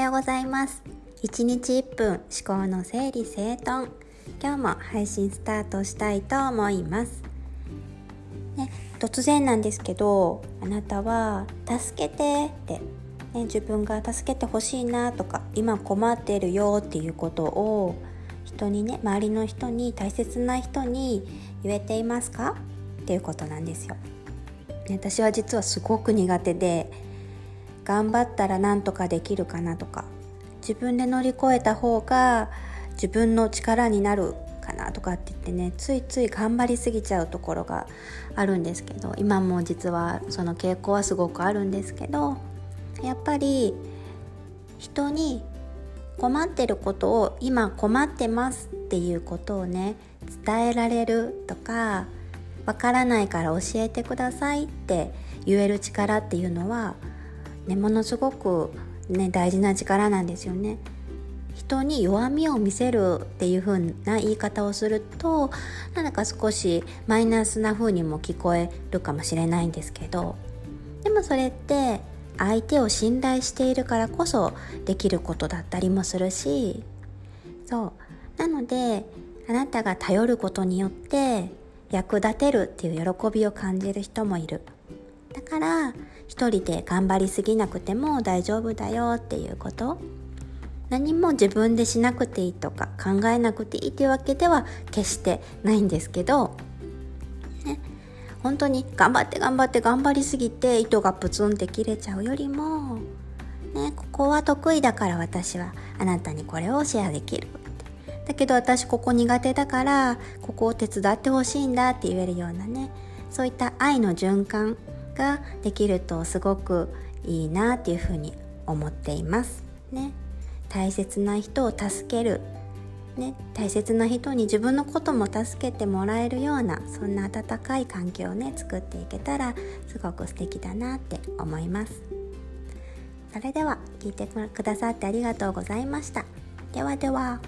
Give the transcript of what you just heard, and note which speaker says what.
Speaker 1: ようございます。1日1分思考の整理整頓。今日も配信スタートしたいと思います。ね、突然なんですけどあなたは「助けて」って、ね、自分が助けてほしいなとか今困ってるよっていうことを人にね周りの人に大切な人に言えていますか？っていうことなんですよ。私は実はすごく苦手で頑張ったらなんとかできるかなとか自分で乗り越えた方が自分の力になるかなとかって言ってねついつい頑張りすぎちゃうところがあるんですけど今も実はその傾向はすごくあるんですけどやっぱり人に困ってることを今困ってますっていうことをね伝えられるとかわからないから教えてくださいって言える力っていうのはね、ものすごく、ね、大事な力なんですよね。人に弱みを見せるっていう風な言い方をするとなんだか少しマイナスな風にも聞こえるかもしれないんですけどでもそれって相手を信頼しているからこそできることだったりもするしそうなのであなたが頼ることによって役立てるっていう喜びを感じる人もいるだから一人で頑張りすぎなくても大丈夫だよっていうこと。何も自分でしなくていいとか考えなくていいっていうわけでは決してないんですけど、ね、本当に頑張って頑張って頑張りすぎて糸がプツンって切れちゃうよりも、ね、ここは得意だから私はあなたにこれをシェアできるだけど私ここ苦手だからここを手伝ってほしいんだって言えるようなねそういった愛の循環ができるとすごくいいなっていうふうに思っています。ね。大切な人を助ける。ね、大切な人に自分のことも助けてもらえるようなそんな温かい環境をね作っていけたらすごく素敵だなって思います。それでは聞いてくださってありがとうございました。ではでは。